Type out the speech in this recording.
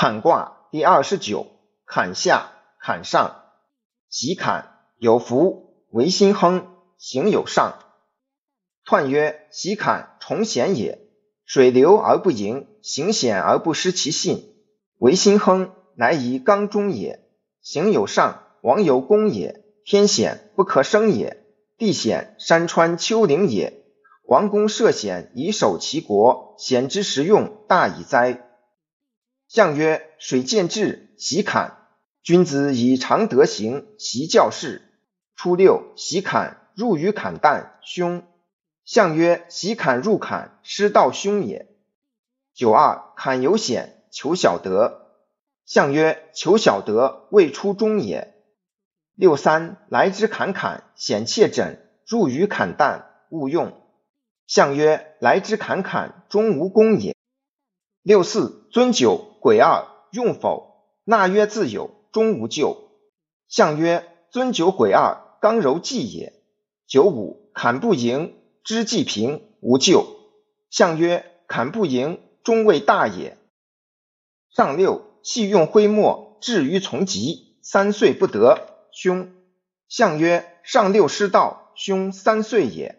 坎卦第二十九，坎下，坎上，喜坎，有福，为心亨，行有上。彖曰：喜坎，重险也。水流而不盈，行险而不失其信，为心亨，乃以刚中也。行有上，王有功也。天险，不可生也；地险，山川丘陵也。王公涉险以守其国，险之实用，大矣哉！象曰：水见至，喜坎。君子以常德行，习教事。初六，喜坎，入于坎旦，凶。象曰：喜坎入坎，失道凶也。九二，坎有险，求小得。象曰：求小得，未出中也。六三，来之坎坎，险切枕，入于坎旦，勿用。象曰：来之坎坎，终无功也。六四，尊九，鬼二，用否？纳曰：自有，终无咎。象曰：尊九，鬼二，刚柔济也。九五，砍不盈，知济平，无咎。象曰：砍不盈，终未大也。上六，气用灰墨，至于从疾，三岁不得，凶。象曰：上六失道，凶三岁也。